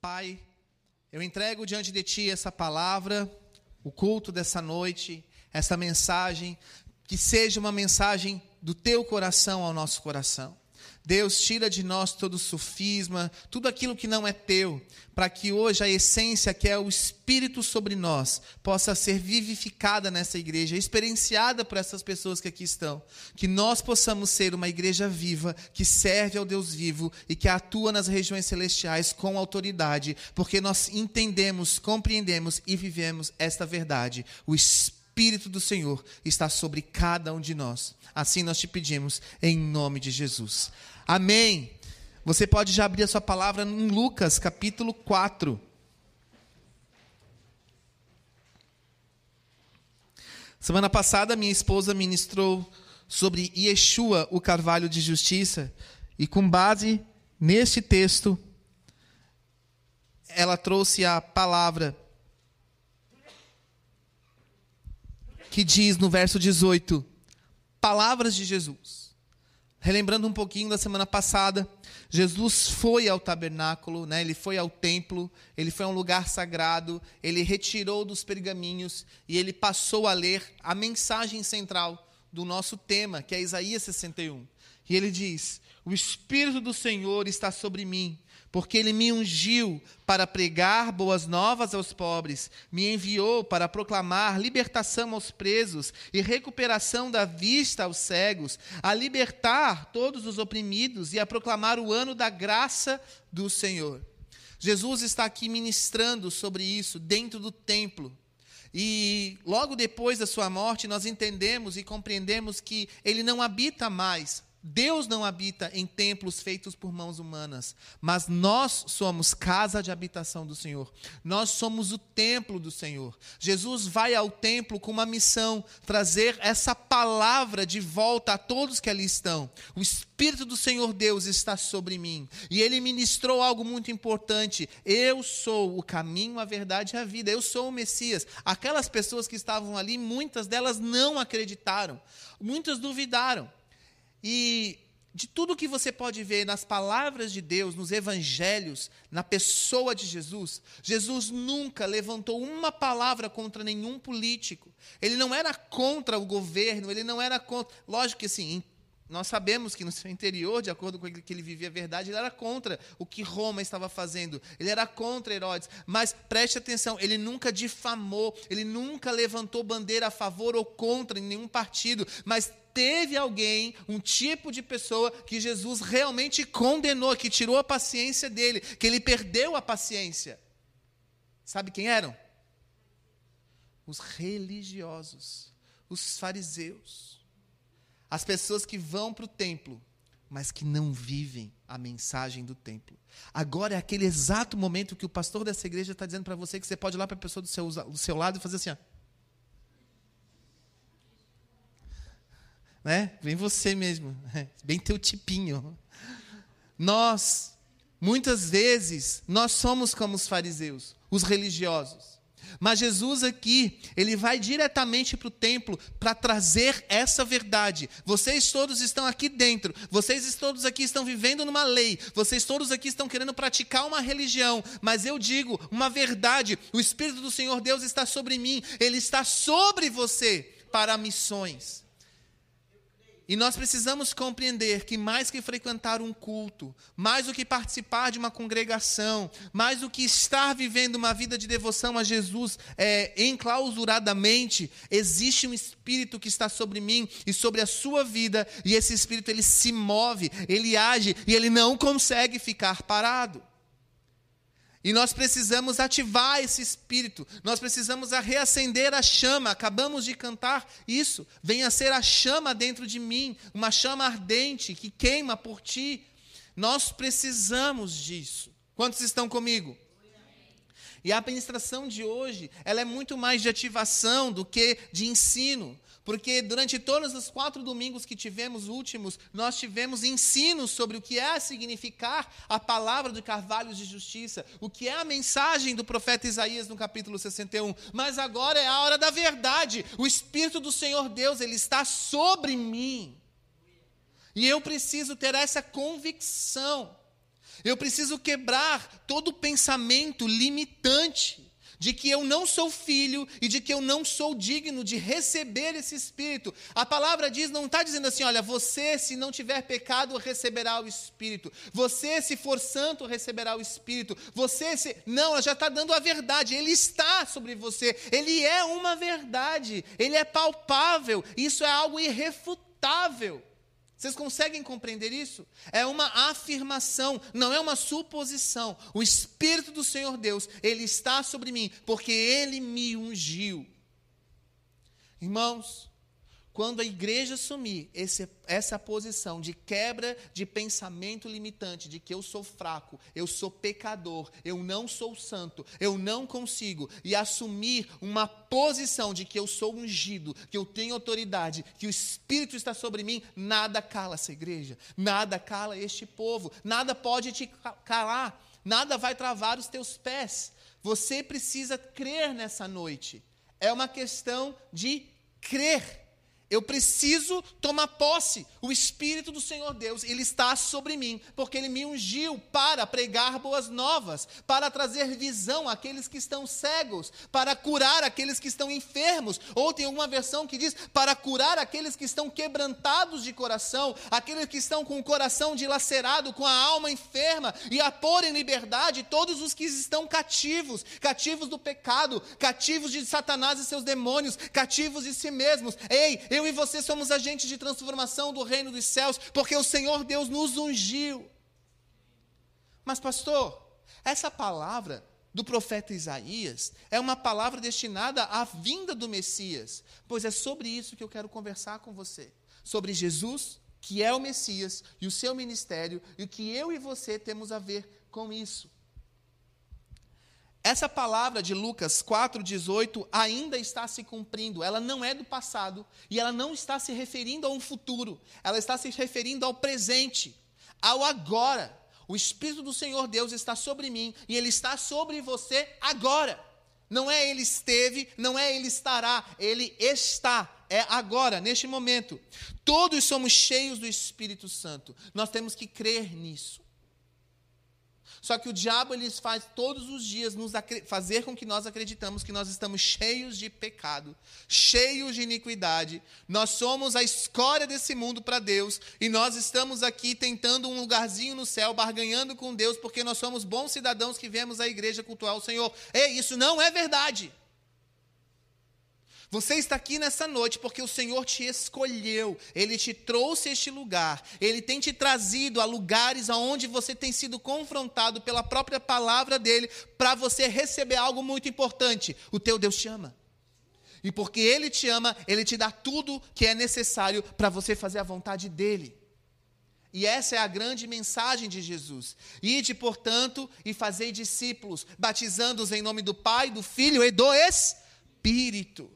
Pai, eu entrego diante de Ti essa palavra, o culto dessa noite, essa mensagem, que seja uma mensagem do Teu coração ao nosso coração. Deus, tira de nós todo sofisma, tudo aquilo que não é teu, para que hoje a essência que é o Espírito sobre nós possa ser vivificada nessa igreja, experienciada por essas pessoas que aqui estão. Que nós possamos ser uma igreja viva, que serve ao Deus vivo e que atua nas regiões celestiais com autoridade, porque nós entendemos, compreendemos e vivemos esta verdade. O Espírito do Senhor está sobre cada um de nós. Assim nós te pedimos, em nome de Jesus. Amém. Você pode já abrir a sua palavra em Lucas, capítulo 4. Semana passada, minha esposa ministrou sobre Yeshua, o carvalho de justiça, e com base neste texto, ela trouxe a palavra que diz no verso 18: Palavras de Jesus. Relembrando um pouquinho da semana passada, Jesus foi ao tabernáculo, né? ele foi ao templo, ele foi a um lugar sagrado, ele retirou dos pergaminhos e ele passou a ler a mensagem central do nosso tema, que é Isaías 61. E ele diz: O Espírito do Senhor está sobre mim, porque ele me ungiu para pregar boas novas aos pobres, me enviou para proclamar libertação aos presos e recuperação da vista aos cegos, a libertar todos os oprimidos e a proclamar o ano da graça do Senhor. Jesus está aqui ministrando sobre isso dentro do templo. E logo depois da sua morte, nós entendemos e compreendemos que ele não habita mais Deus não habita em templos feitos por mãos humanas, mas nós somos casa de habitação do Senhor. Nós somos o templo do Senhor. Jesus vai ao templo com uma missão: trazer essa palavra de volta a todos que ali estão. O Espírito do Senhor Deus está sobre mim. E ele ministrou algo muito importante: eu sou o caminho, a verdade e a vida. Eu sou o Messias. Aquelas pessoas que estavam ali, muitas delas não acreditaram, muitas duvidaram. E de tudo que você pode ver nas palavras de Deus, nos evangelhos, na pessoa de Jesus, Jesus nunca levantou uma palavra contra nenhum político. Ele não era contra o governo, ele não era contra. Lógico que assim, nós sabemos que no seu interior, de acordo com que ele vivia a verdade, ele era contra o que Roma estava fazendo. Ele era contra Herodes. Mas preste atenção, ele nunca difamou, ele nunca levantou bandeira a favor ou contra em nenhum partido, mas teve alguém, um tipo de pessoa que Jesus realmente condenou, que tirou a paciência dele, que ele perdeu a paciência. Sabe quem eram? Os religiosos, os fariseus. As pessoas que vão para o templo, mas que não vivem a mensagem do templo. Agora é aquele exato momento que o pastor dessa igreja está dizendo para você que você pode ir lá para a pessoa do seu, do seu lado e fazer assim: ó. Né? Vem você mesmo, bem teu tipinho. Nós, muitas vezes, nós somos como os fariseus, os religiosos. Mas Jesus aqui, ele vai diretamente para o templo para trazer essa verdade. Vocês todos estão aqui dentro, vocês todos aqui estão vivendo numa lei, vocês todos aqui estão querendo praticar uma religião, mas eu digo uma verdade: o Espírito do Senhor Deus está sobre mim, ele está sobre você para missões. E nós precisamos compreender que mais que frequentar um culto, mais do que participar de uma congregação, mais do que estar vivendo uma vida de devoção a Jesus é, enclausuradamente, existe um Espírito que está sobre mim e sobre a sua vida, e esse Espírito ele se move, ele age e ele não consegue ficar parado. E nós precisamos ativar esse espírito, nós precisamos reacender a chama. Acabamos de cantar isso. Venha ser a chama dentro de mim, uma chama ardente que queima por ti. Nós precisamos disso. Quantos estão comigo? E a administração de hoje, ela é muito mais de ativação do que de ensino. Porque durante todos os quatro domingos que tivemos últimos, nós tivemos ensinos sobre o que é significar a palavra de carvalhos de justiça, o que é a mensagem do profeta Isaías no capítulo 61. Mas agora é a hora da verdade. O Espírito do Senhor Deus, ele está sobre mim. E eu preciso ter essa convicção Eu preciso quebrar todo pensamento limitante de que eu não sou filho e de que eu não sou digno de receber esse Espírito. A palavra diz, não está dizendo assim, olha, você, se não tiver pecado, receberá o Espírito. Você, se for santo, receberá o Espírito. Você, se. Não, ela já está dando a verdade. Ele está sobre você. Ele é uma verdade. Ele é palpável. Isso é algo irrefutável. Vocês conseguem compreender isso? É uma afirmação, não é uma suposição. O Espírito do Senhor Deus, ele está sobre mim, porque ele me ungiu. Irmãos, quando a igreja assumir esse, essa posição de quebra de pensamento limitante, de que eu sou fraco, eu sou pecador, eu não sou santo, eu não consigo, e assumir uma posição de que eu sou ungido, que eu tenho autoridade, que o Espírito está sobre mim, nada cala essa igreja, nada cala este povo, nada pode te calar, nada vai travar os teus pés. Você precisa crer nessa noite. É uma questão de crer. Eu preciso tomar posse. O Espírito do Senhor Deus, ele está sobre mim, porque ele me ungiu para pregar boas novas, para trazer visão àqueles que estão cegos, para curar aqueles que estão enfermos. Ou tem alguma versão que diz para curar aqueles que estão quebrantados de coração, aqueles que estão com o coração dilacerado, com a alma enferma, e a pôr em liberdade todos os que estão cativos, cativos do pecado, cativos de Satanás e seus demônios, cativos de si mesmos. Ei, eu e você somos agentes de transformação do reino dos céus, porque o Senhor Deus nos ungiu. Mas, pastor, essa palavra do profeta Isaías é uma palavra destinada à vinda do Messias, pois é sobre isso que eu quero conversar com você. Sobre Jesus, que é o Messias, e o seu ministério, e o que eu e você temos a ver com isso. Essa palavra de Lucas 4,18 ainda está se cumprindo. Ela não é do passado e ela não está se referindo a um futuro. Ela está se referindo ao presente, ao agora. O Espírito do Senhor Deus está sobre mim e ele está sobre você agora. Não é ele esteve, não é ele estará, ele está. É agora, neste momento. Todos somos cheios do Espírito Santo. Nós temos que crer nisso. Só que o diabo ele faz todos os dias nos fazer com que nós acreditamos que nós estamos cheios de pecado, cheios de iniquidade. Nós somos a escória desse mundo para Deus e nós estamos aqui tentando um lugarzinho no céu, barganhando com Deus porque nós somos bons cidadãos que viemos à igreja cultuar o Senhor. Ei, isso não é verdade. Você está aqui nessa noite porque o Senhor te escolheu, Ele te trouxe a este lugar, Ele tem te trazido a lugares aonde você tem sido confrontado pela própria palavra dEle, para você receber algo muito importante: o teu Deus te ama. E porque Ele te ama, Ele te dá tudo que é necessário para você fazer a vontade dEle. E essa é a grande mensagem de Jesus. Ide, portanto, e fazei discípulos, batizando-os em nome do Pai, do Filho e do Espírito.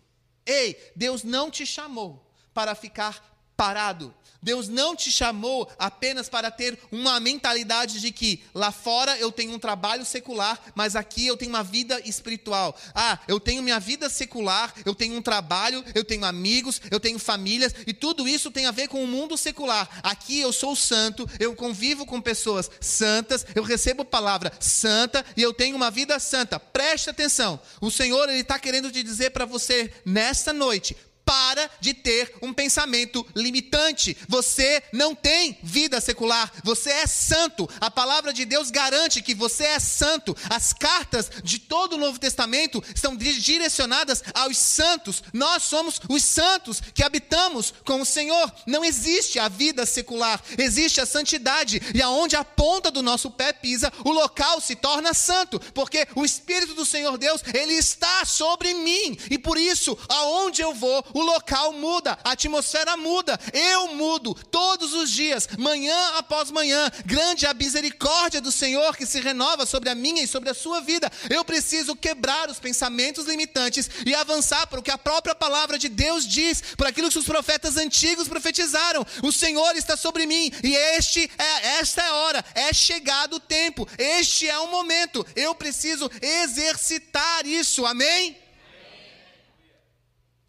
Ei, Deus não te chamou para ficar parado. Deus não te chamou apenas para ter uma mentalidade de que lá fora eu tenho um trabalho secular, mas aqui eu tenho uma vida espiritual. Ah, eu tenho minha vida secular, eu tenho um trabalho, eu tenho amigos, eu tenho famílias, e tudo isso tem a ver com o mundo secular. Aqui eu sou santo, eu convivo com pessoas santas, eu recebo palavra santa e eu tenho uma vida santa. Preste atenção, o Senhor ele está querendo te dizer para você nesta noite: para de ter um pensamento limitante. Você não tem vida secular, você é santo. A palavra de Deus garante que você é santo. As cartas de todo o Novo Testamento estão direcionadas aos santos. Nós somos os santos que habitamos com o Senhor. Não existe a vida secular, existe a santidade. E aonde a ponta do nosso pé pisa, o local se torna santo, porque o Espírito do Senhor Deus, ele está sobre mim. E por isso, aonde eu vou, o local muda, a atmosfera muda, eu mudo todos os dias, manhã após manhã. Grande é a misericórdia do Senhor que se renova sobre a minha e sobre a sua vida. Eu preciso quebrar os pensamentos limitantes e avançar para o que a própria palavra de Deus diz, por aquilo que os profetas antigos profetizaram. O Senhor está sobre mim e este é esta é a hora, é chegado o tempo, este é o momento. Eu preciso exercitar isso. Amém?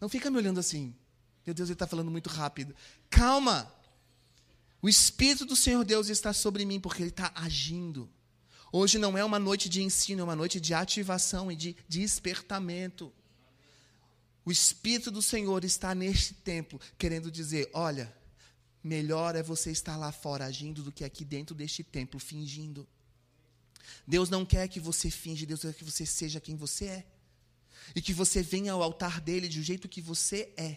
Não fica me olhando assim. Meu Deus, ele está falando muito rápido. Calma. O Espírito do Senhor Deus está sobre mim porque Ele está agindo. Hoje não é uma noite de ensino, é uma noite de ativação e de despertamento. O Espírito do Senhor está neste templo, querendo dizer: olha, melhor é você estar lá fora agindo do que aqui dentro deste templo fingindo. Deus não quer que você finge, Deus quer que você seja quem você é. E que você venha ao altar dele do jeito que você é.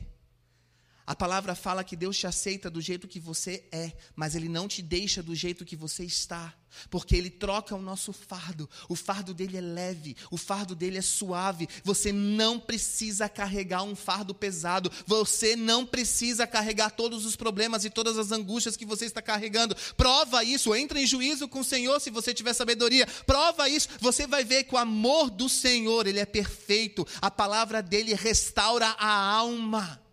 A palavra fala que Deus te aceita do jeito que você é, mas Ele não te deixa do jeito que você está, porque Ele troca o nosso fardo. O fardo dele é leve, o fardo dele é suave. Você não precisa carregar um fardo pesado, você não precisa carregar todos os problemas e todas as angústias que você está carregando. Prova isso, entra em juízo com o Senhor se você tiver sabedoria. Prova isso, você vai ver que o amor do Senhor, Ele é perfeito, a palavra dele restaura a alma.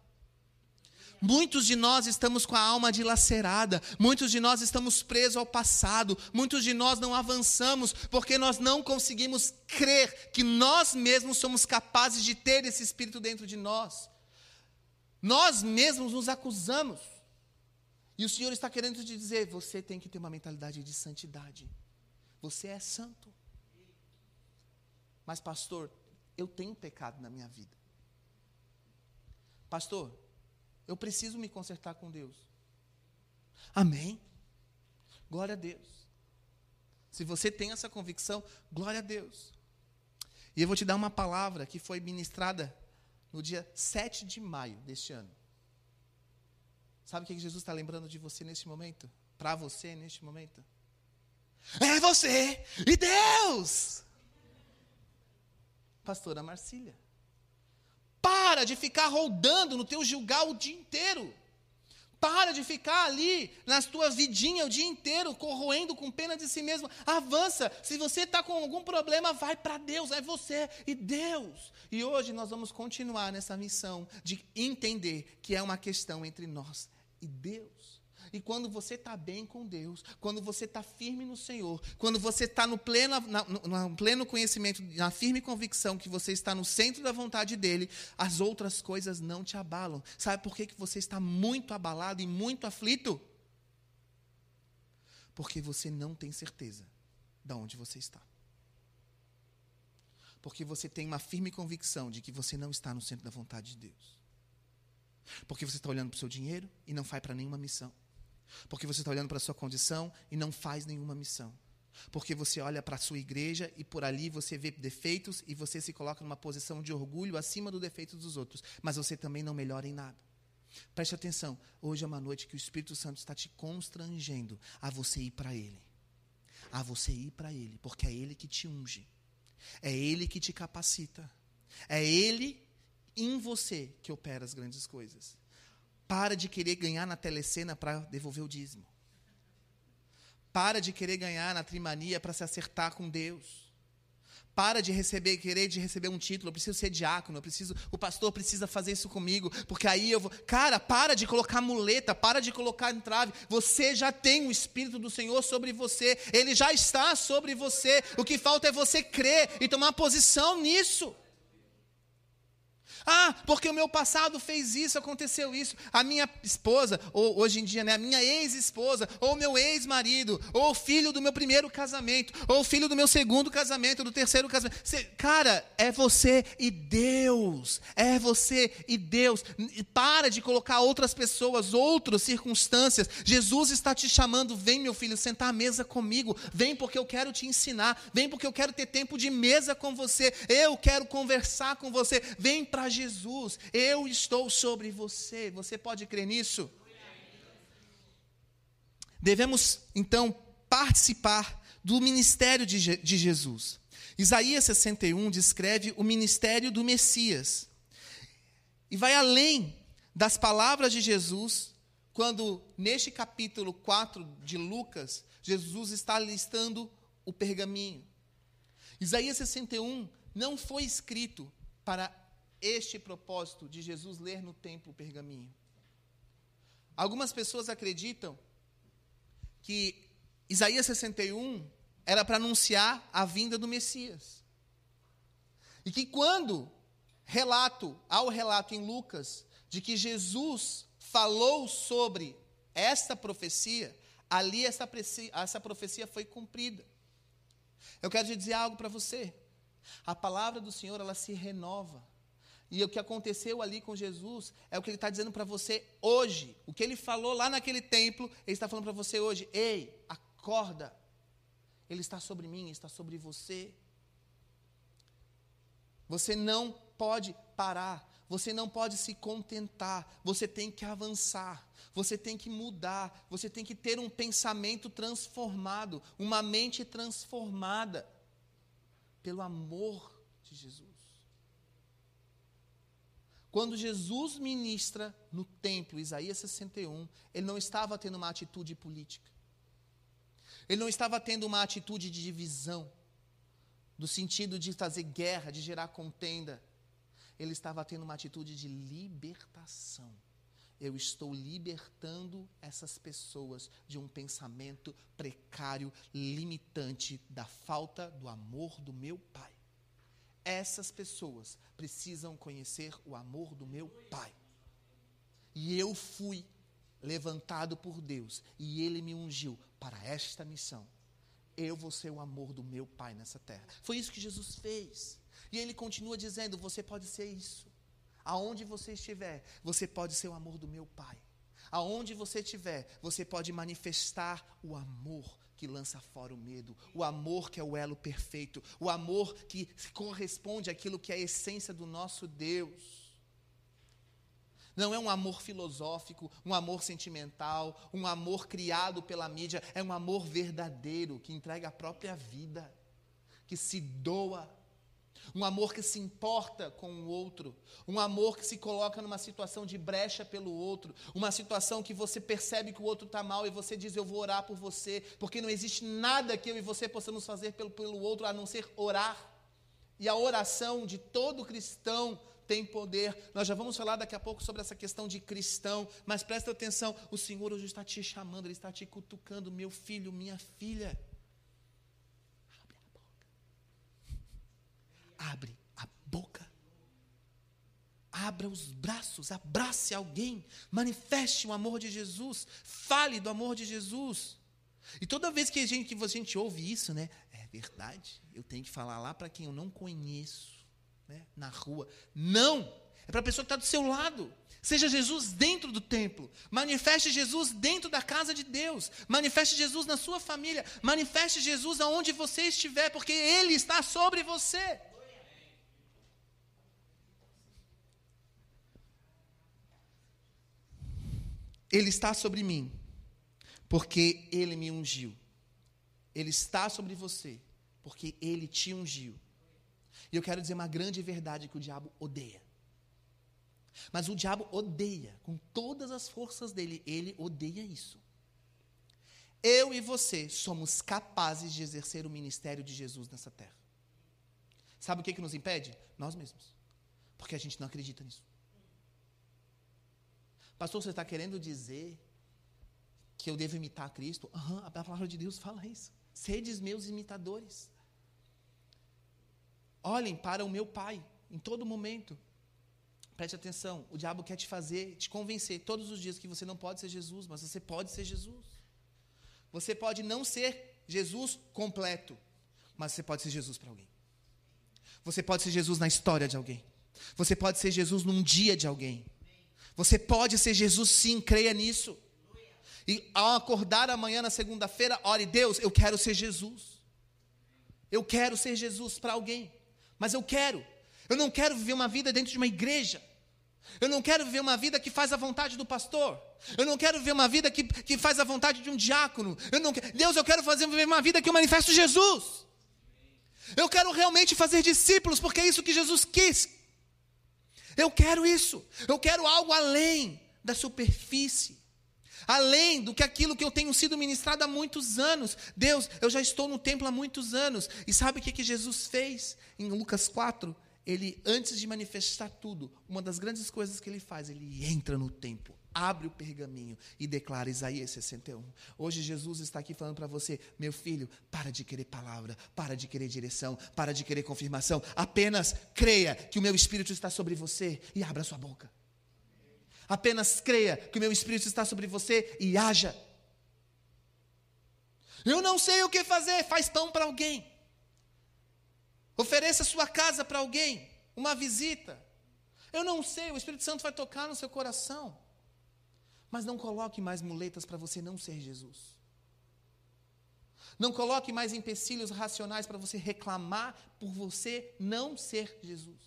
Muitos de nós estamos com a alma dilacerada, muitos de nós estamos presos ao passado, muitos de nós não avançamos porque nós não conseguimos crer que nós mesmos somos capazes de ter esse espírito dentro de nós. Nós mesmos nos acusamos. E o Senhor está querendo te dizer: você tem que ter uma mentalidade de santidade. Você é santo. Mas, pastor, eu tenho pecado na minha vida. Pastor, eu preciso me consertar com Deus. Amém? Glória a Deus. Se você tem essa convicção, glória a Deus. E eu vou te dar uma palavra que foi ministrada no dia 7 de maio deste ano. Sabe o que Jesus está lembrando de você neste momento? Para você neste momento? É você e Deus! Pastora Marcília. Para de ficar rodando no teu julgar o dia inteiro. Para de ficar ali nas tuas vidinhas o dia inteiro, corroendo com pena de si mesmo. Avança. Se você está com algum problema, vai para Deus. É você e Deus. E hoje nós vamos continuar nessa missão de entender que é uma questão entre nós e Deus. E quando você está bem com Deus, quando você está firme no Senhor, quando você está no pleno, na, no, no pleno conhecimento, na firme convicção que você está no centro da vontade dEle, as outras coisas não te abalam. Sabe por que, que você está muito abalado e muito aflito? Porque você não tem certeza de onde você está. Porque você tem uma firme convicção de que você não está no centro da vontade de Deus. Porque você está olhando para o seu dinheiro e não vai para nenhuma missão. Porque você está olhando para a sua condição e não faz nenhuma missão. Porque você olha para a sua igreja e por ali você vê defeitos e você se coloca numa posição de orgulho acima do defeito dos outros. Mas você também não melhora em nada. Preste atenção, hoje é uma noite que o Espírito Santo está te constrangendo a você ir para Ele. A você ir para Ele, porque é Ele que te unge. É Ele que te capacita. É Ele em você que opera as grandes coisas. Para de querer ganhar na telecena para devolver o dízimo. Para de querer ganhar na trimania para se acertar com Deus. Para de receber, querer de receber um título, eu preciso ser diácono, eu preciso, o pastor precisa fazer isso comigo, porque aí eu vou. Cara, para de colocar muleta, para de colocar entrave. Você já tem o Espírito do Senhor sobre você, ele já está sobre você. O que falta é você crer e tomar posição nisso. Ah, porque o meu passado fez isso, aconteceu isso. A minha esposa, ou hoje em dia, né, a minha ex-esposa, ou meu ex-marido, ou o filho do meu primeiro casamento, ou o filho do meu segundo casamento, do terceiro casamento. Cara, é você e Deus. É você e Deus. Para de colocar outras pessoas, outras circunstâncias. Jesus está te chamando, vem meu filho, sentar à mesa comigo. Vem porque eu quero te ensinar. Vem porque eu quero ter tempo de mesa com você. Eu quero conversar com você. Vem para Jesus, eu estou sobre você. Você pode crer nisso? Devemos, então, participar do ministério de, de Jesus. Isaías 61 descreve o ministério do Messias. E vai além das palavras de Jesus, quando, neste capítulo 4 de Lucas, Jesus está listando o pergaminho. Isaías 61 não foi escrito para este propósito de Jesus ler no templo o pergaminho. Algumas pessoas acreditam que Isaías 61 era para anunciar a vinda do Messias. E que quando relato, ao relato em Lucas, de que Jesus falou sobre essa profecia, ali essa, essa profecia foi cumprida. Eu quero te dizer algo para você. A palavra do Senhor, ela se renova. E o que aconteceu ali com Jesus é o que ele está dizendo para você hoje. O que ele falou lá naquele templo, ele está falando para você hoje. Ei, acorda. Ele está sobre mim, está sobre você. Você não pode parar. Você não pode se contentar. Você tem que avançar. Você tem que mudar. Você tem que ter um pensamento transformado, uma mente transformada pelo amor de Jesus. Quando Jesus ministra no templo, Isaías 61, ele não estava tendo uma atitude política. Ele não estava tendo uma atitude de divisão, do sentido de fazer guerra, de gerar contenda. Ele estava tendo uma atitude de libertação. Eu estou libertando essas pessoas de um pensamento precário, limitante, da falta do amor do meu Pai. Essas pessoas precisam conhecer o amor do meu Pai. E eu fui levantado por Deus e Ele me ungiu para esta missão. Eu vou ser o amor do meu Pai nessa terra. Foi isso que Jesus fez. E Ele continua dizendo: você pode ser isso. Aonde você estiver, você pode ser o amor do meu Pai. Aonde você estiver, você pode manifestar o amor que lança fora o medo, o amor que é o elo perfeito, o amor que corresponde àquilo que é a essência do nosso Deus. Não é um amor filosófico, um amor sentimental, um amor criado pela mídia, é um amor verdadeiro que entrega a própria vida, que se doa um amor que se importa com o outro, um amor que se coloca numa situação de brecha pelo outro, uma situação que você percebe que o outro está mal e você diz: Eu vou orar por você, porque não existe nada que eu e você possamos fazer pelo, pelo outro a não ser orar. E a oração de todo cristão tem poder. Nós já vamos falar daqui a pouco sobre essa questão de cristão, mas presta atenção: o Senhor hoje está te chamando, Ele está te cutucando, meu filho, minha filha. Abre a boca. Abra os braços, abrace alguém, manifeste o amor de Jesus, fale do amor de Jesus. E toda vez que a gente, que a gente ouve isso, né? É verdade, eu tenho que falar lá para quem eu não conheço, né, na rua. Não! É para a pessoa que está do seu lado. Seja Jesus dentro do templo. Manifeste Jesus dentro da casa de Deus. Manifeste Jesus na sua família. Manifeste Jesus aonde você estiver, porque Ele está sobre você. Ele está sobre mim, porque Ele me ungiu. Ele está sobre você, porque Ele te ungiu. E eu quero dizer uma grande verdade que o diabo odeia. Mas o diabo odeia, com todas as forças dele, ele odeia isso. Eu e você somos capazes de exercer o ministério de Jesus nessa terra. Sabe o que, que nos impede? Nós mesmos. Porque a gente não acredita nisso. Pastor, você está querendo dizer que eu devo imitar Cristo? Uhum, a palavra de Deus fala isso. Sedes meus imitadores. Olhem para o meu Pai em todo momento. Preste atenção, o diabo quer te fazer, te convencer todos os dias que você não pode ser Jesus, mas você pode ser Jesus. Você pode não ser Jesus completo, mas você pode ser Jesus para alguém. Você pode ser Jesus na história de alguém. Você pode ser Jesus num dia de alguém. Você pode ser Jesus sim, creia nisso. E ao acordar amanhã na segunda-feira, ore, Deus, eu quero ser Jesus. Eu quero ser Jesus para alguém. Mas eu quero. Eu não quero viver uma vida dentro de uma igreja. Eu não quero viver uma vida que faz a vontade do pastor. Eu não quero viver uma vida que, que faz a vontade de um diácono. Eu não, Deus, eu quero fazer viver uma vida que eu manifesto Jesus. Eu quero realmente fazer discípulos, porque é isso que Jesus quis. Eu quero isso. Eu quero algo além da superfície. Além do que aquilo que eu tenho sido ministrado há muitos anos. Deus, eu já estou no templo há muitos anos. E sabe o que, que Jesus fez em Lucas 4? Ele, antes de manifestar tudo, uma das grandes coisas que ele faz, ele entra no templo abre o pergaminho e declara Isaías 61. Hoje Jesus está aqui falando para você, meu filho, para de querer palavra, para de querer direção, para de querer confirmação, apenas creia que o meu espírito está sobre você e abra sua boca. Apenas creia que o meu Espírito está sobre você e haja. Eu não sei o que fazer, faz pão para alguém. Ofereça sua casa para alguém, uma visita. Eu não sei, o Espírito Santo vai tocar no seu coração. Mas não coloque mais muletas para você não ser Jesus. Não coloque mais empecilhos racionais para você reclamar por você não ser Jesus.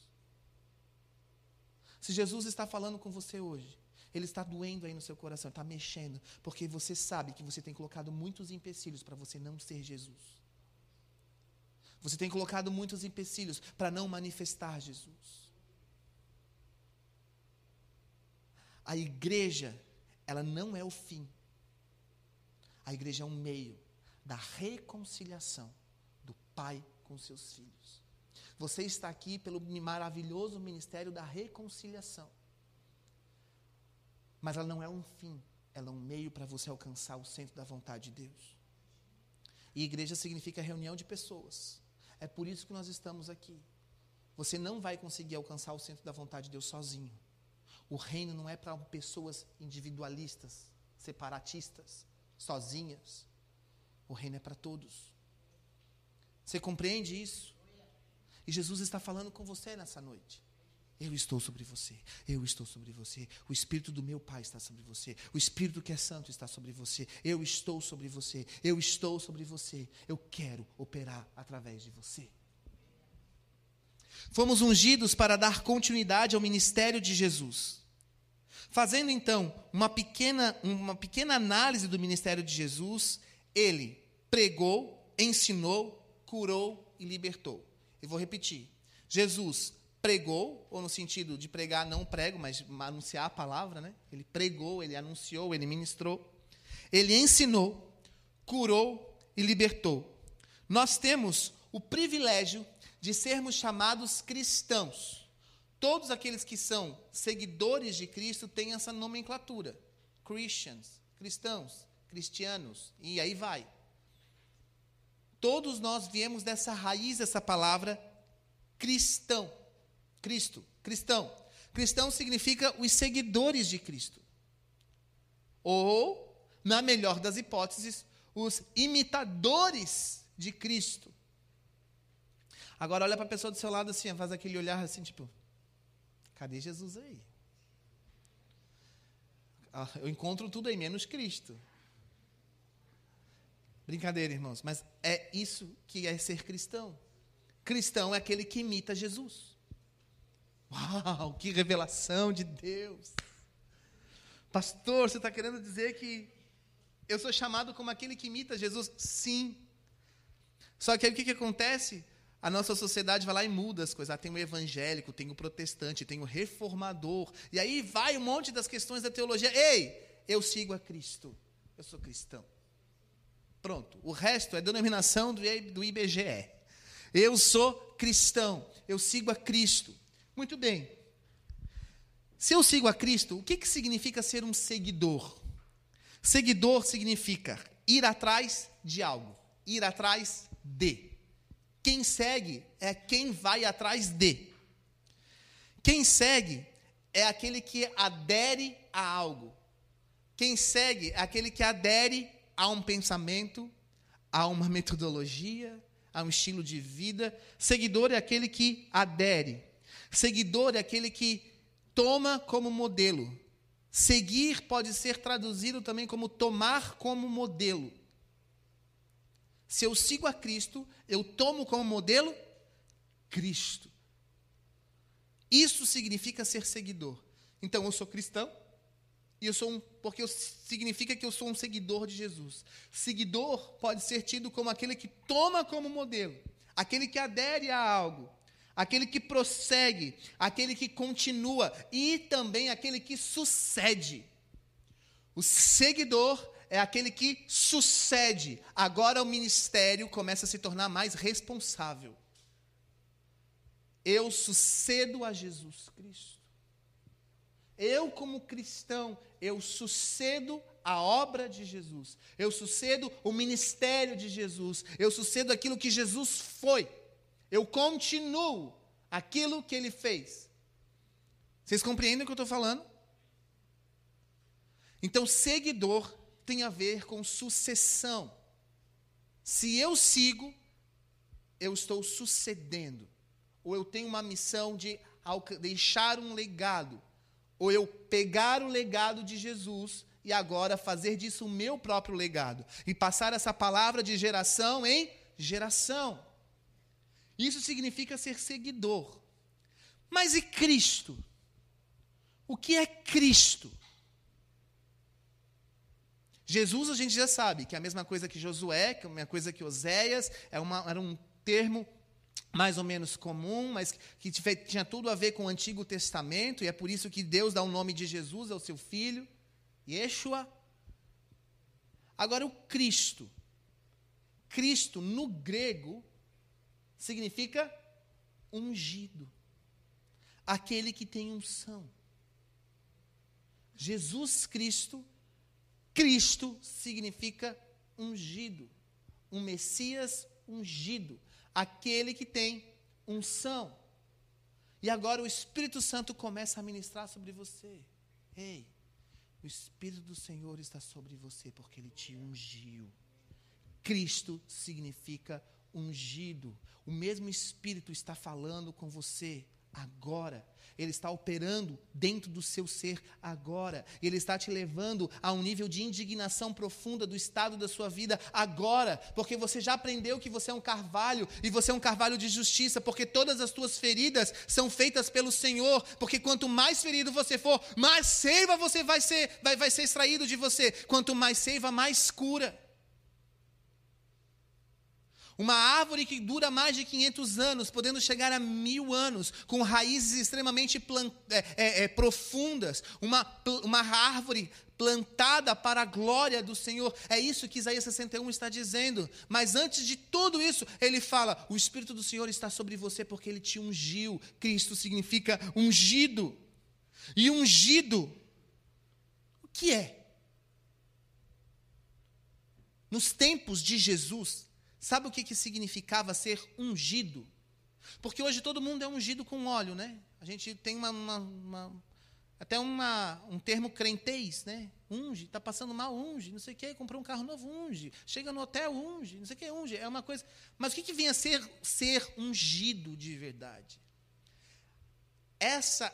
Se Jesus está falando com você hoje, ele está doendo aí no seu coração, está mexendo, porque você sabe que você tem colocado muitos empecilhos para você não ser Jesus. Você tem colocado muitos empecilhos para não manifestar Jesus. A igreja, ela não é o fim. A igreja é um meio da reconciliação do pai com seus filhos. Você está aqui pelo maravilhoso ministério da reconciliação. Mas ela não é um fim, ela é um meio para você alcançar o centro da vontade de Deus. E igreja significa reunião de pessoas. É por isso que nós estamos aqui. Você não vai conseguir alcançar o centro da vontade de Deus sozinho. O reino não é para pessoas individualistas, separatistas, sozinhas. O reino é para todos. Você compreende isso? E Jesus está falando com você nessa noite. Eu estou sobre você, eu estou sobre você, o Espírito do meu Pai está sobre você, o Espírito que é Santo está sobre você, eu estou sobre você, eu estou sobre você, eu quero operar através de você. Fomos ungidos para dar continuidade ao ministério de Jesus. Fazendo então uma pequena, uma pequena análise do ministério de Jesus, ele pregou, ensinou, curou e libertou. Eu vou repetir. Jesus pregou, ou no sentido de pregar, não prego, mas anunciar a palavra, né? Ele pregou, ele anunciou, ele ministrou. Ele ensinou, curou e libertou. Nós temos o privilégio de sermos chamados cristãos. Todos aqueles que são seguidores de Cristo têm essa nomenclatura: Christians, cristãos, cristianos, e aí vai. Todos nós viemos dessa raiz dessa palavra cristão. Cristo, cristão. Cristão significa os seguidores de Cristo. Ou, na melhor das hipóteses, os imitadores de Cristo. Agora olha para a pessoa do seu lado assim, faz aquele olhar assim, tipo, cadê Jesus aí? Ah, eu encontro tudo aí, menos Cristo. Brincadeira, irmãos, mas é isso que é ser cristão. Cristão é aquele que imita Jesus. Uau, que revelação de Deus! Pastor, você está querendo dizer que eu sou chamado como aquele que imita Jesus? Sim. Só que aí o que, que acontece? A nossa sociedade vai lá e muda as coisas. Ah, tem o evangélico, tem o protestante, tem o reformador. E aí vai um monte das questões da teologia. Ei, eu sigo a Cristo. Eu sou cristão. Pronto. O resto é denominação do IBGE. Eu sou cristão. Eu sigo a Cristo. Muito bem. Se eu sigo a Cristo, o que, que significa ser um seguidor? Seguidor significa ir atrás de algo, ir atrás de. Quem segue é quem vai atrás de. Quem segue é aquele que adere a algo. Quem segue é aquele que adere a um pensamento, a uma metodologia, a um estilo de vida. Seguidor é aquele que adere. Seguidor é aquele que toma como modelo. Seguir pode ser traduzido também como tomar como modelo. Se eu sigo a Cristo, eu tomo como modelo Cristo. Isso significa ser seguidor. Então eu sou cristão, e eu sou um, porque eu, significa que eu sou um seguidor de Jesus. Seguidor pode ser tido como aquele que toma como modelo, aquele que adere a algo, aquele que prossegue, aquele que continua e também aquele que sucede. O seguidor é aquele que sucede. Agora o ministério começa a se tornar mais responsável. Eu sucedo a Jesus Cristo. Eu, como cristão, eu sucedo a obra de Jesus. Eu sucedo o ministério de Jesus. Eu sucedo aquilo que Jesus foi. Eu continuo aquilo que ele fez. Vocês compreendem o que eu estou falando? Então, seguidor tem a ver com sucessão. Se eu sigo, eu estou sucedendo. Ou eu tenho uma missão de deixar um legado. Ou eu pegar o legado de Jesus e agora fazer disso o meu próprio legado. E passar essa palavra de geração em geração. Isso significa ser seguidor. Mas e Cristo? O que é Cristo? Jesus a gente já sabe que é a mesma coisa que Josué, que é a mesma coisa que Oséias, é uma, era um termo mais ou menos comum, mas que tinha tudo a ver com o Antigo Testamento, e é por isso que Deus dá o nome de Jesus ao seu filho, Yeshua. Agora, o Cristo. Cristo, no grego, significa ungido, aquele que tem unção. Jesus Cristo Cristo significa ungido, um Messias ungido, aquele que tem unção. E agora o Espírito Santo começa a ministrar sobre você. Ei, o Espírito do Senhor está sobre você porque ele te ungiu. Cristo significa ungido. O mesmo Espírito está falando com você agora. Ele está operando dentro do seu ser agora. Ele está te levando a um nível de indignação profunda do estado da sua vida agora, porque você já aprendeu que você é um carvalho e você é um carvalho de justiça, porque todas as tuas feridas são feitas pelo Senhor, porque quanto mais ferido você for, mais seiva você vai ser, vai, vai ser extraído de você. Quanto mais seiva, mais cura. Uma árvore que dura mais de 500 anos, podendo chegar a mil anos, com raízes extremamente é, é, é, profundas. Uma, uma árvore plantada para a glória do Senhor. É isso que Isaías 61 está dizendo. Mas antes de tudo isso, ele fala: O Espírito do Senhor está sobre você porque ele te ungiu. Cristo significa ungido. E ungido, o que é? Nos tempos de Jesus, Sabe o que, que significava ser ungido? Porque hoje todo mundo é ungido com óleo, né? A gente tem uma, uma, uma até uma, um termo crentez, né? Unge, está passando mal, unge, não sei o quê, comprou um carro novo, unge, chega no hotel, unge, não sei o que, unge. É uma coisa. Mas o que, que vem a ser ser ungido de verdade? Essa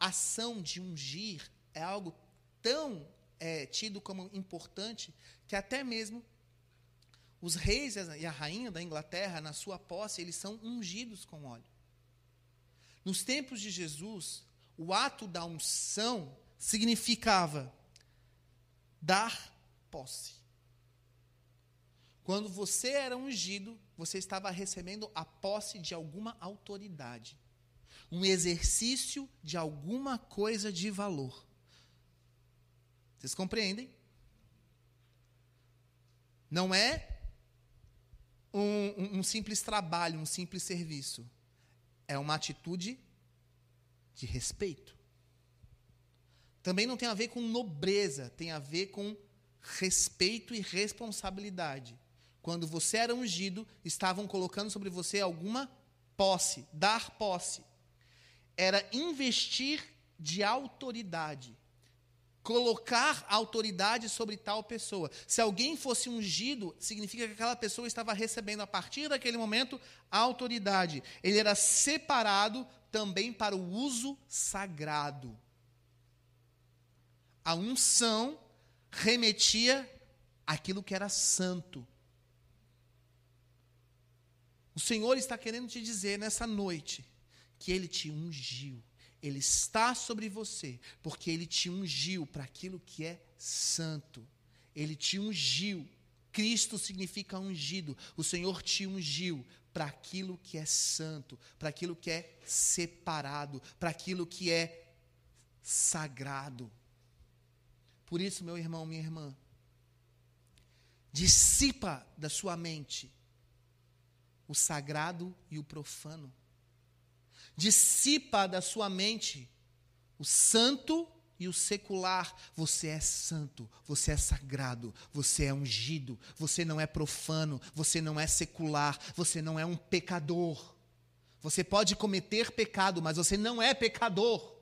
ação de ungir é algo tão é, tido como importante que até mesmo os reis e a rainha da Inglaterra, na sua posse, eles são ungidos com óleo. Nos tempos de Jesus, o ato da unção significava dar posse. Quando você era ungido, você estava recebendo a posse de alguma autoridade, um exercício de alguma coisa de valor. Vocês compreendem? Não é um, um, simples trabalho, um simples serviço. É uma atitude de respeito. Também não tem a ver com nobreza, tem a ver com respeito e responsabilidade. Quando você era ungido, estavam colocando sobre você alguma posse, dar posse. Era investir de autoridade colocar autoridade sobre tal pessoa. Se alguém fosse ungido, significa que aquela pessoa estava recebendo a partir daquele momento a autoridade. Ele era separado também para o uso sagrado. A unção remetia aquilo que era santo. O Senhor está querendo te dizer nessa noite que ele te ungiu ele está sobre você, porque ele te ungiu para aquilo que é santo. Ele te ungiu. Cristo significa ungido. O Senhor te ungiu para aquilo que é santo, para aquilo que é separado, para aquilo que é sagrado. Por isso, meu irmão, minha irmã, dissipa da sua mente o sagrado e o profano dissipa da sua mente o santo e o secular. Você é santo, você é sagrado, você é ungido, você não é profano, você não é secular, você não é um pecador. Você pode cometer pecado, mas você não é pecador.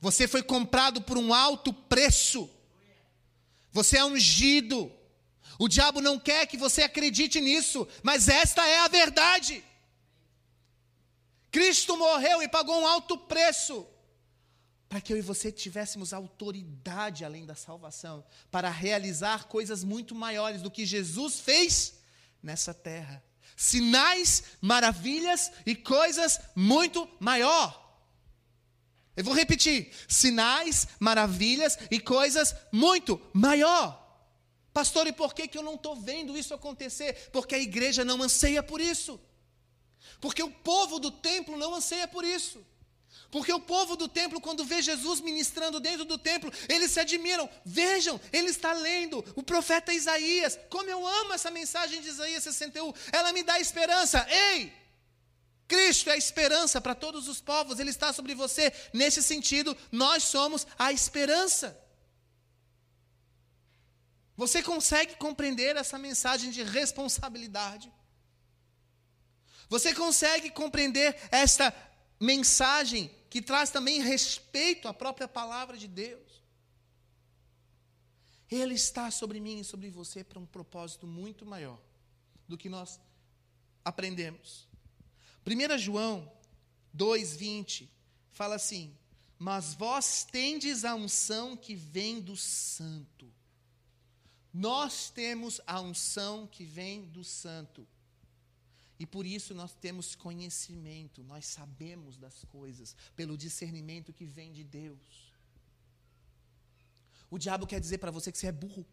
Você foi comprado por um alto preço. Você é ungido. O diabo não quer que você acredite nisso, mas esta é a verdade. Cristo morreu e pagou um alto preço para que eu e você tivéssemos autoridade além da salvação, para realizar coisas muito maiores do que Jesus fez nessa terra. Sinais, maravilhas e coisas muito maior. Eu vou repetir: sinais, maravilhas e coisas muito maior. Pastor, e por que, que eu não estou vendo isso acontecer? Porque a igreja não anseia por isso. Porque o povo do templo não anseia por isso. Porque o povo do templo, quando vê Jesus ministrando dentro do templo, eles se admiram. Vejam, ele está lendo o profeta Isaías. Como eu amo essa mensagem de Isaías 61. Ela me dá esperança. Ei! Cristo é a esperança para todos os povos, Ele está sobre você. Nesse sentido, nós somos a esperança. Você consegue compreender essa mensagem de responsabilidade? Você consegue compreender esta mensagem que traz também respeito à própria palavra de Deus? Ele está sobre mim e sobre você para um propósito muito maior do que nós aprendemos. 1 João 2,20 fala assim: Mas vós tendes a unção que vem do Santo. Nós temos a unção que vem do Santo. E por isso nós temos conhecimento, nós sabemos das coisas, pelo discernimento que vem de Deus. O diabo quer dizer para você que você é burro.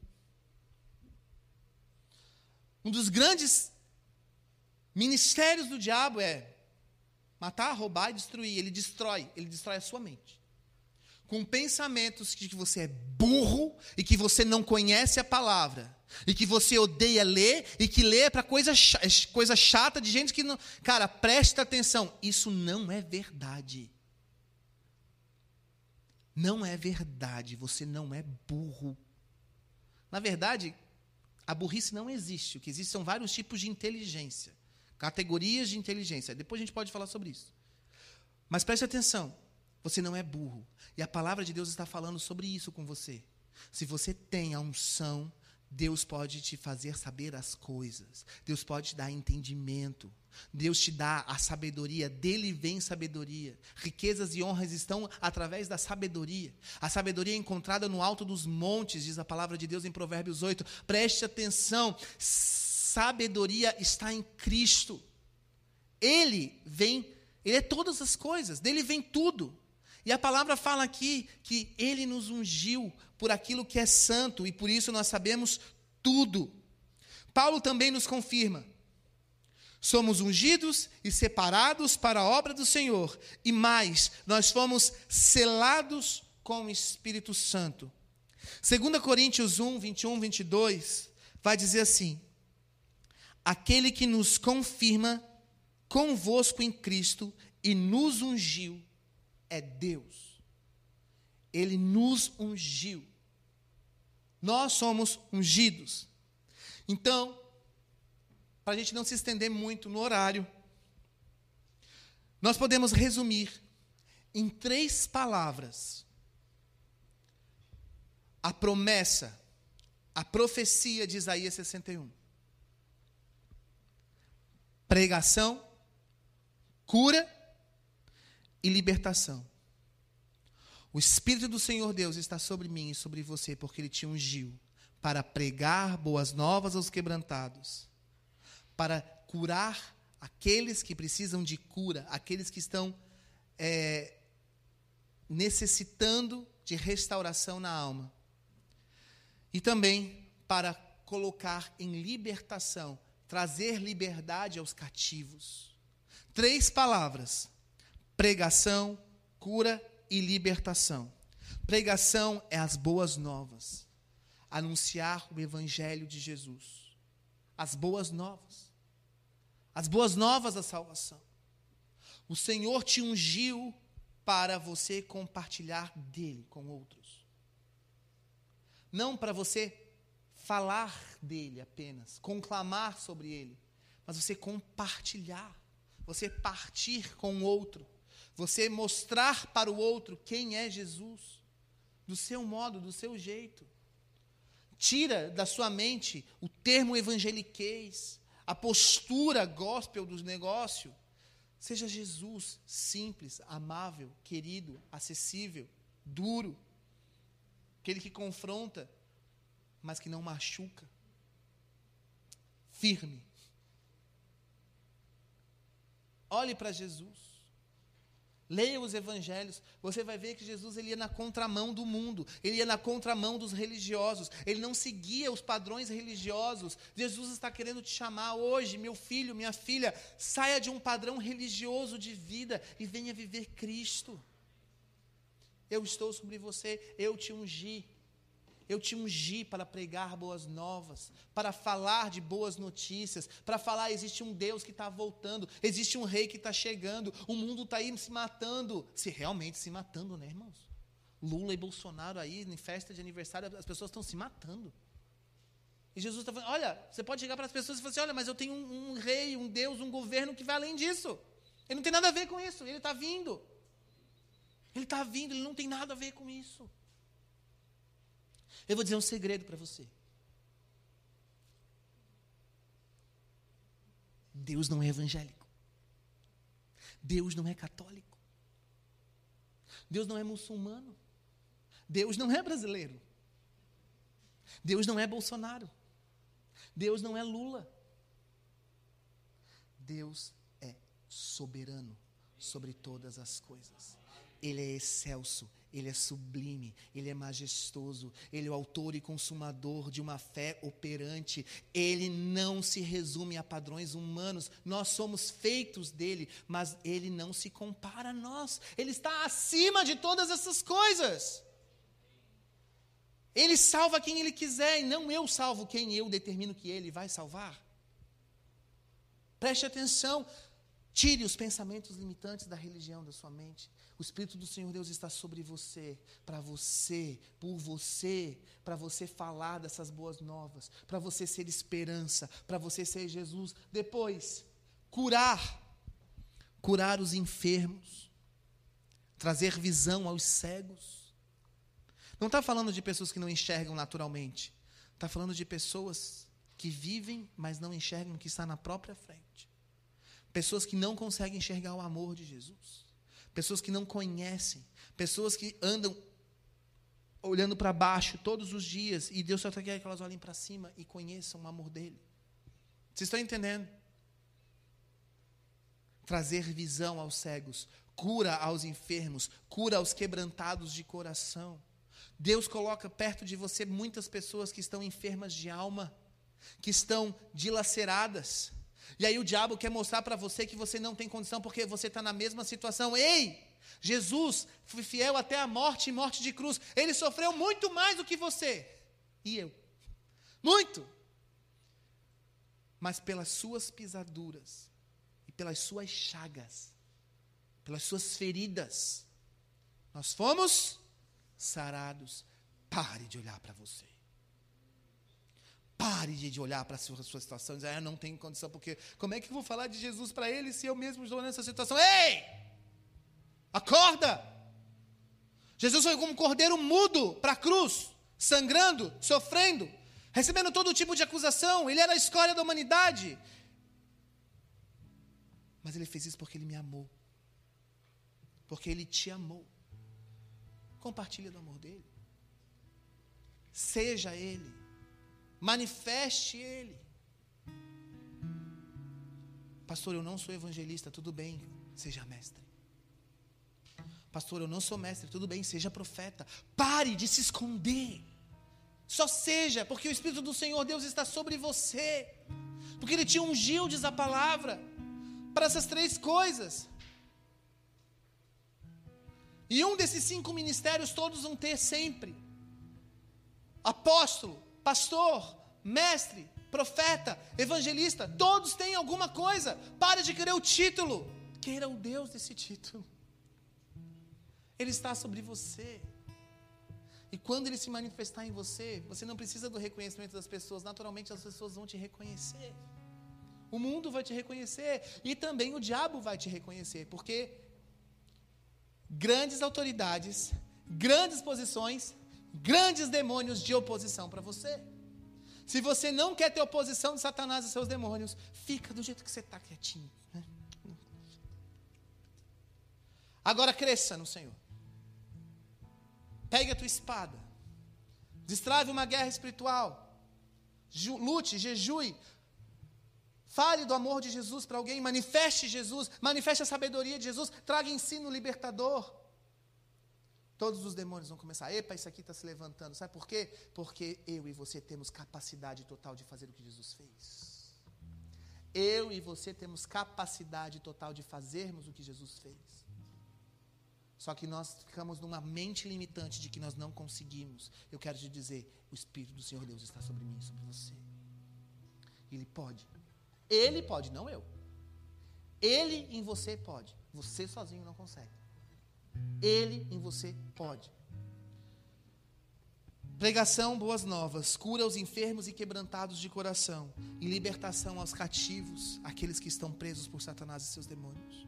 Um dos grandes ministérios do diabo é matar, roubar e destruir. Ele destrói, ele destrói a sua mente com pensamentos de que você é burro e que você não conhece a palavra. E que você odeia ler e que lê é para coisa, coisa chata de gente que não. Cara, presta atenção. Isso não é verdade. Não é verdade. Você não é burro. Na verdade, a burrice não existe. O que existe são vários tipos de inteligência. Categorias de inteligência. Depois a gente pode falar sobre isso. Mas preste atenção. Você não é burro. E a palavra de Deus está falando sobre isso com você. Se você tem a unção, Deus pode te fazer saber as coisas. Deus pode te dar entendimento. Deus te dá a sabedoria, dele vem sabedoria. Riquezas e honras estão através da sabedoria. A sabedoria é encontrada no alto dos montes, diz a palavra de Deus em Provérbios 8. Preste atenção, sabedoria está em Cristo. Ele vem, ele é todas as coisas, dele vem tudo. E a palavra fala aqui que ele nos ungiu por aquilo que é santo e por isso nós sabemos tudo. Paulo também nos confirma. Somos ungidos e separados para a obra do Senhor, e mais, nós fomos selados com o Espírito Santo. 2 Coríntios 1, 21, 22, vai dizer assim: Aquele que nos confirma convosco em Cristo e nos ungiu é Deus. Ele nos ungiu. Nós somos ungidos. Então, para a gente não se estender muito no horário, nós podemos resumir em três palavras a promessa, a profecia de Isaías 61. Pregação, cura e libertação. O Espírito do Senhor Deus está sobre mim e sobre você, porque Ele te ungiu para pregar boas novas aos quebrantados, para curar aqueles que precisam de cura, aqueles que estão é, necessitando de restauração na alma, e também para colocar em libertação, trazer liberdade aos cativos. Três palavras pregação, cura e libertação. Pregação é as boas novas. Anunciar o evangelho de Jesus. As boas novas. As boas novas da salvação. O Senhor te ungiu para você compartilhar dele com outros. Não para você falar dele apenas, conclamar sobre ele, mas você compartilhar, você partir com o outro você mostrar para o outro quem é Jesus, do seu modo, do seu jeito. Tira da sua mente o termo evangeliquez, a postura gospel do negócio. Seja Jesus simples, amável, querido, acessível, duro, aquele que confronta, mas que não machuca, firme. Olhe para Jesus. Leia os evangelhos, você vai ver que Jesus ele ia na contramão do mundo, ele ia na contramão dos religiosos, ele não seguia os padrões religiosos. Jesus está querendo te chamar hoje, meu filho, minha filha, saia de um padrão religioso de vida e venha viver Cristo. Eu estou sobre você, eu te ungi. Eu te ungi para pregar boas novas, para falar de boas notícias, para falar existe um Deus que está voltando, existe um rei que está chegando, o mundo está aí se matando, se realmente se matando, né, irmãos? Lula e Bolsonaro aí em festa de aniversário, as pessoas estão se matando. E Jesus está falando: olha, você pode chegar para as pessoas e falar assim: olha, mas eu tenho um, um rei, um Deus, um governo que vai além disso. Ele não tem nada a ver com isso, ele está vindo. Ele está vindo, ele não tem nada a ver com isso. Eu vou dizer um segredo para você. Deus não é evangélico. Deus não é católico. Deus não é muçulmano. Deus não é brasileiro. Deus não é Bolsonaro. Deus não é Lula. Deus é soberano sobre todas as coisas. Ele é excelso, ele é sublime, ele é majestoso, ele é o autor e consumador de uma fé operante. Ele não se resume a padrões humanos. Nós somos feitos dele, mas ele não se compara a nós. Ele está acima de todas essas coisas. Ele salva quem ele quiser e não eu salvo quem eu determino que ele vai salvar. Preste atenção, tire os pensamentos limitantes da religião da sua mente. O Espírito do Senhor Deus está sobre você, para você, por você, para você falar dessas boas novas, para você ser esperança, para você ser Jesus. Depois, curar, curar os enfermos, trazer visão aos cegos. Não está falando de pessoas que não enxergam naturalmente, está falando de pessoas que vivem, mas não enxergam o que está na própria frente. Pessoas que não conseguem enxergar o amor de Jesus pessoas que não conhecem, pessoas que andam olhando para baixo todos os dias e Deus só quer que elas olhem para cima e conheçam o amor dele. Vocês estão entendendo? Trazer visão aos cegos, cura aos enfermos, cura aos quebrantados de coração. Deus coloca perto de você muitas pessoas que estão enfermas de alma, que estão dilaceradas, e aí o diabo quer mostrar para você que você não tem condição porque você está na mesma situação. Ei! Jesus foi fiel até a morte e morte de cruz. Ele sofreu muito mais do que você. E eu. Muito. Mas pelas suas pisaduras e pelas suas chagas, pelas suas feridas, nós fomos sarados. Pare de olhar para você. Pare de olhar para a sua, sua situação e dizer, ah, eu não tenho condição, porque como é que eu vou falar de Jesus para ele se eu mesmo estou nessa situação? Ei! Acorda! Jesus foi como um cordeiro mudo para a cruz, sangrando, sofrendo, recebendo todo tipo de acusação. Ele era a escória da humanidade. Mas ele fez isso porque ele me amou. Porque ele te amou. Compartilha do amor dele. Seja ele manifeste Ele. Pastor, eu não sou evangelista, tudo bem, seja mestre. Pastor, eu não sou mestre, tudo bem, seja profeta. Pare de se esconder. Só seja, porque o Espírito do Senhor Deus está sobre você. Porque Ele te ungiu, diz a palavra, para essas três coisas. E um desses cinco ministérios todos vão ter sempre: apóstolo, pastor, mestre, profeta, evangelista, todos têm alguma coisa. Pare de querer o título. Queira o Deus desse título. Ele está sobre você. E quando ele se manifestar em você, você não precisa do reconhecimento das pessoas, naturalmente as pessoas vão te reconhecer. O mundo vai te reconhecer e também o diabo vai te reconhecer, porque grandes autoridades, grandes posições grandes demônios de oposição para você. Se você não quer ter oposição de Satanás e seus demônios, fica do jeito que você está quietinho. Né? Agora cresça no Senhor. Pegue a tua espada. Destrave uma guerra espiritual. Lute, jejue. Fale do amor de Jesus para alguém. Manifeste Jesus. Manifeste a sabedoria de Jesus. Traga ensino libertador. Todos os demônios vão começar. Epa, isso aqui está se levantando. Sabe por quê? Porque eu e você temos capacidade total de fazer o que Jesus fez. Eu e você temos capacidade total de fazermos o que Jesus fez. Só que nós ficamos numa mente limitante de que nós não conseguimos. Eu quero te dizer: o Espírito do Senhor Deus está sobre mim, sobre você. Ele pode. Ele pode, não eu. Ele em você pode. Você sozinho não consegue. Ele em você pode. Pregação, boas novas, cura aos enfermos e quebrantados de coração, e libertação aos cativos, aqueles que estão presos por Satanás e seus demônios.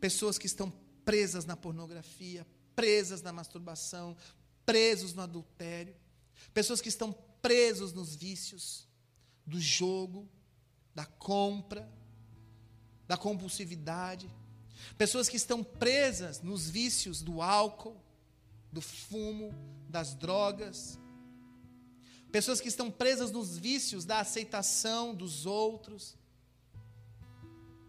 Pessoas que estão presas na pornografia, presas na masturbação, presos no adultério, pessoas que estão presos nos vícios do jogo, da compra, da compulsividade, Pessoas que estão presas nos vícios do álcool, do fumo, das drogas. Pessoas que estão presas nos vícios da aceitação dos outros.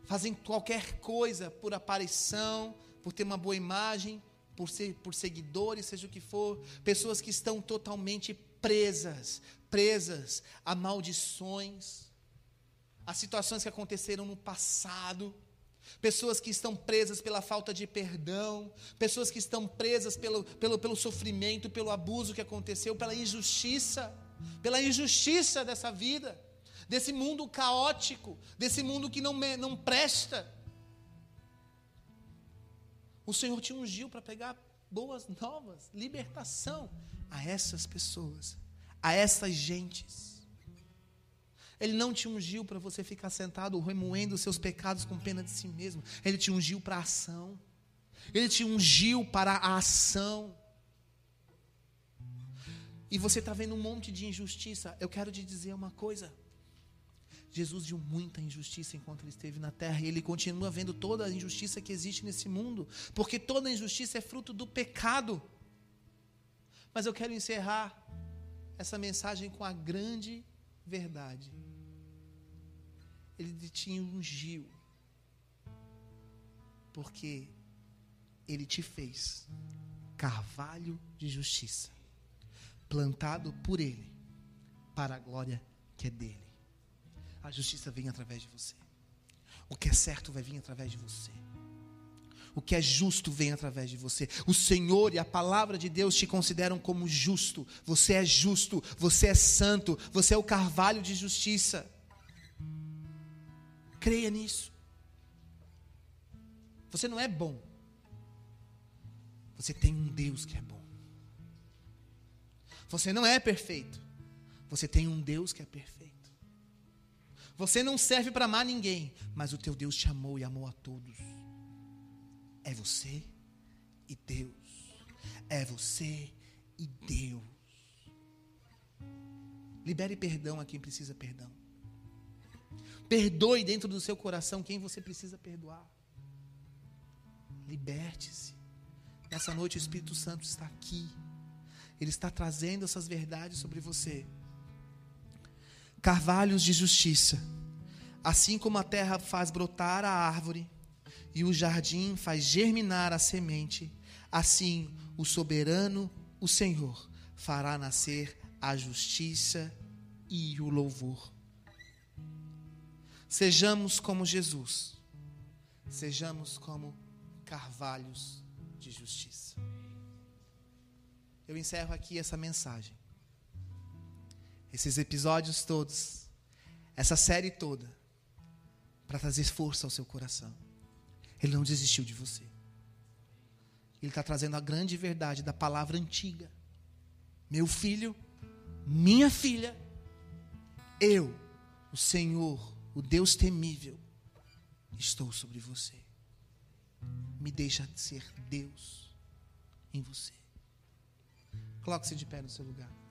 Fazem qualquer coisa por aparição, por ter uma boa imagem, por ser por seguidores, seja o que for. Pessoas que estão totalmente presas, presas a maldições, a situações que aconteceram no passado pessoas que estão presas pela falta de perdão, pessoas que estão presas pelo, pelo, pelo sofrimento, pelo abuso que aconteceu, pela injustiça, pela injustiça dessa vida, desse mundo caótico, desse mundo que não, não presta. O Senhor te ungiu para pegar boas novas, libertação a essas pessoas, a essas gentes. Ele não te ungiu para você ficar sentado remoendo os seus pecados com pena de si mesmo. Ele te ungiu para a ação. Ele te ungiu para a ação. E você está vendo um monte de injustiça. Eu quero te dizer uma coisa. Jesus viu muita injustiça enquanto ele esteve na terra e ele continua vendo toda a injustiça que existe nesse mundo, porque toda injustiça é fruto do pecado. Mas eu quero encerrar essa mensagem com a grande verdade ele te ungiu. Porque ele te fez carvalho de justiça, plantado por ele, para a glória que é dele. A justiça vem através de você. O que é certo vai vir através de você. O que é justo vem através de você. O Senhor e a palavra de Deus te consideram como justo. Você é justo, você é santo, você é o carvalho de justiça. Creia nisso. Você não é bom. Você tem um Deus que é bom. Você não é perfeito. Você tem um Deus que é perfeito. Você não serve para amar ninguém, mas o teu Deus te amou e amou a todos. É você e Deus. É você e Deus. Libere perdão a quem precisa perdão. Perdoe dentro do seu coração quem você precisa perdoar. Liberte-se. Nessa noite o Espírito Santo está aqui. Ele está trazendo essas verdades sobre você. Carvalhos de justiça. Assim como a terra faz brotar a árvore e o jardim faz germinar a semente, assim o soberano, o Senhor, fará nascer a justiça e o louvor. Sejamos como Jesus. Sejamos como carvalhos de justiça. Eu encerro aqui essa mensagem. Esses episódios todos, essa série toda, para trazer força ao seu coração. Ele não desistiu de você. Ele está trazendo a grande verdade da palavra antiga. Meu filho, minha filha, eu, o Senhor, o Deus temível, estou sobre você. Me deixa ser Deus em você. Coloque-se de pé no seu lugar.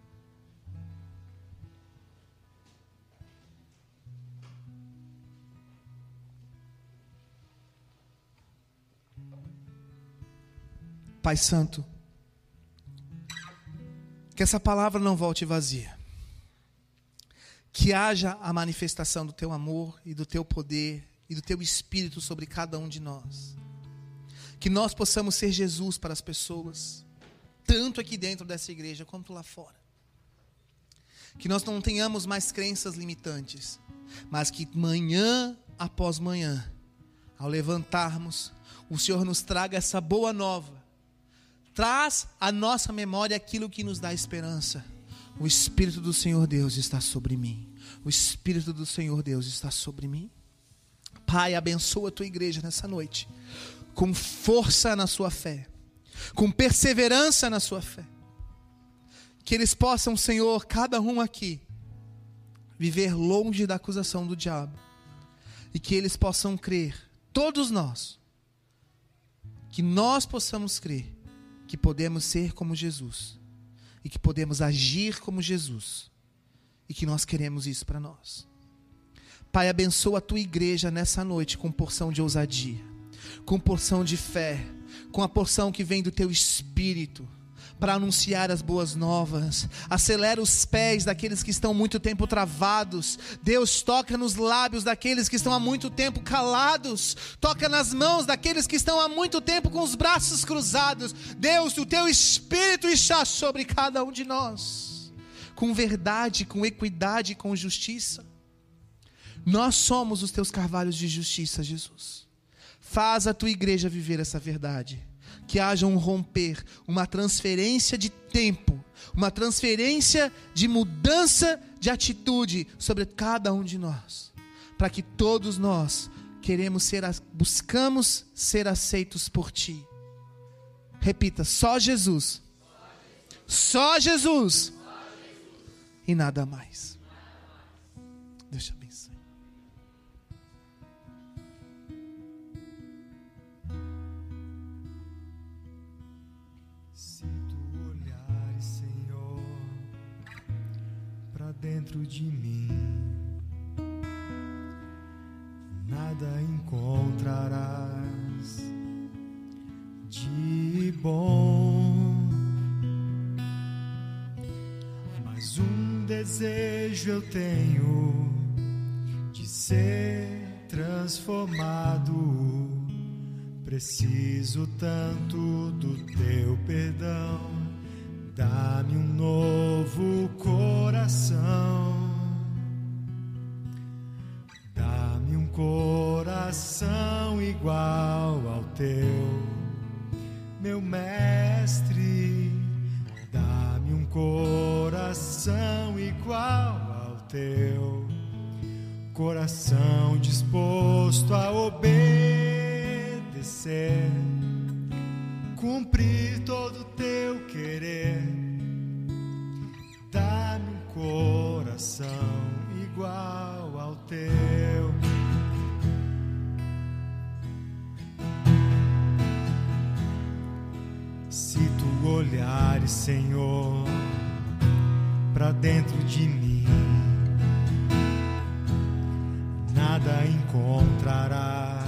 Pai Santo, que essa palavra não volte vazia. Que haja a manifestação do teu amor e do teu poder e do teu espírito sobre cada um de nós. Que nós possamos ser Jesus para as pessoas, tanto aqui dentro dessa igreja quanto lá fora. Que nós não tenhamos mais crenças limitantes, mas que manhã após manhã, ao levantarmos, o Senhor nos traga essa boa nova traz à nossa memória aquilo que nos dá esperança. O Espírito do Senhor Deus está sobre mim. O Espírito do Senhor Deus está sobre mim. Pai, abençoa a tua igreja nessa noite, com força na sua fé, com perseverança na sua fé. Que eles possam, Senhor, cada um aqui, viver longe da acusação do diabo. E que eles possam crer, todos nós, que nós possamos crer que podemos ser como Jesus e que podemos agir como Jesus e que nós queremos isso para nós. Pai, abençoa a tua igreja nessa noite com porção de ousadia, com porção de fé, com a porção que vem do teu espírito para anunciar as boas novas. Acelera os pés daqueles que estão muito tempo travados. Deus toca nos lábios daqueles que estão há muito tempo calados. Toca nas mãos daqueles que estão há muito tempo com os braços cruzados. Deus, o teu espírito está sobre cada um de nós. Com verdade, com equidade, com justiça. Nós somos os teus carvalhos de justiça, Jesus. Faz a tua igreja viver essa verdade que haja um romper, uma transferência de tempo, uma transferência de mudança de atitude sobre cada um de nós, para que todos nós queremos ser, buscamos ser aceitos por Ti. Repita, só Jesus. Só Jesus. E nada mais. Te abençoe. Dentro de mim, nada encontrarás de bom. Mas um desejo eu tenho de ser transformado. Preciso tanto do teu perdão Dá-me um novo coração. Dá-me um coração igual ao teu, meu mestre. Dá-me um coração igual ao teu, coração disposto a obedecer cumprir todo coração igual ao teu. Se tu olhares, Senhor, para dentro de mim, nada encontrarás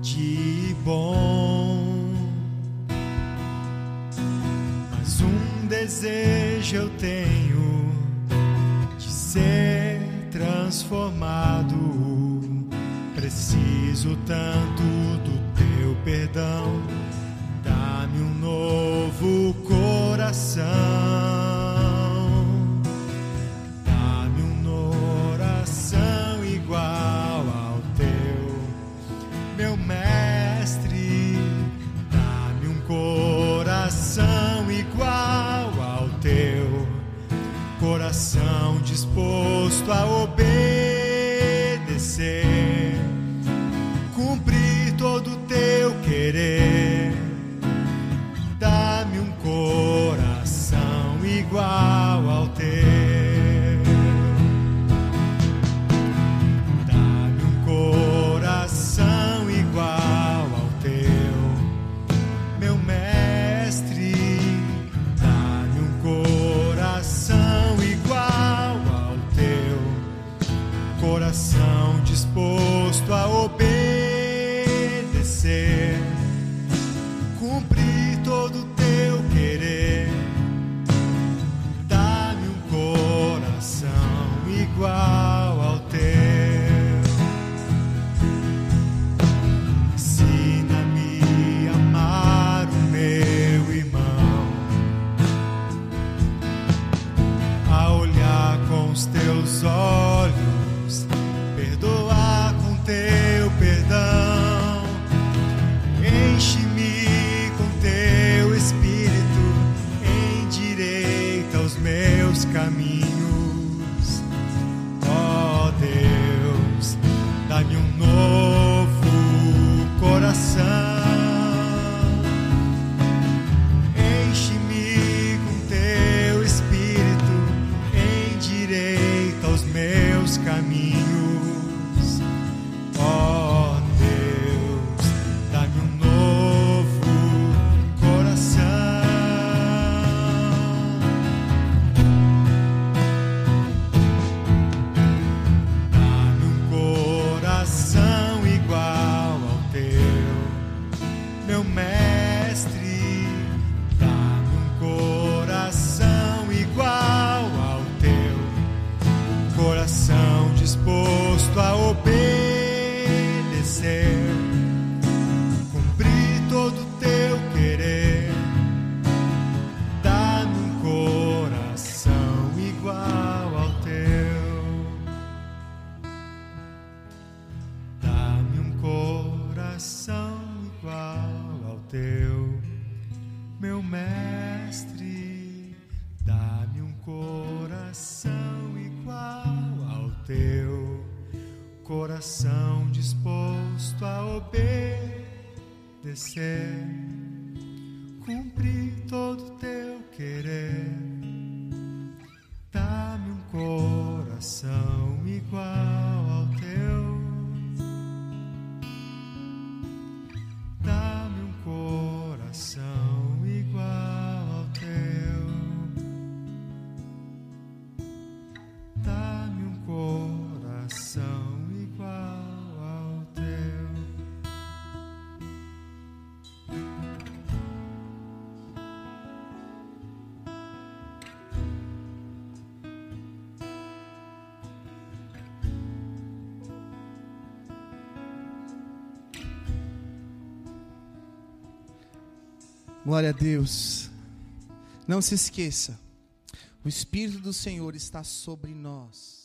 de bom desejo eu tenho ser transformado. Preciso tanto do teu perdão. Dá-me um novo coração. Disposto a Glória a Deus. Não se esqueça, o Espírito do Senhor está sobre nós.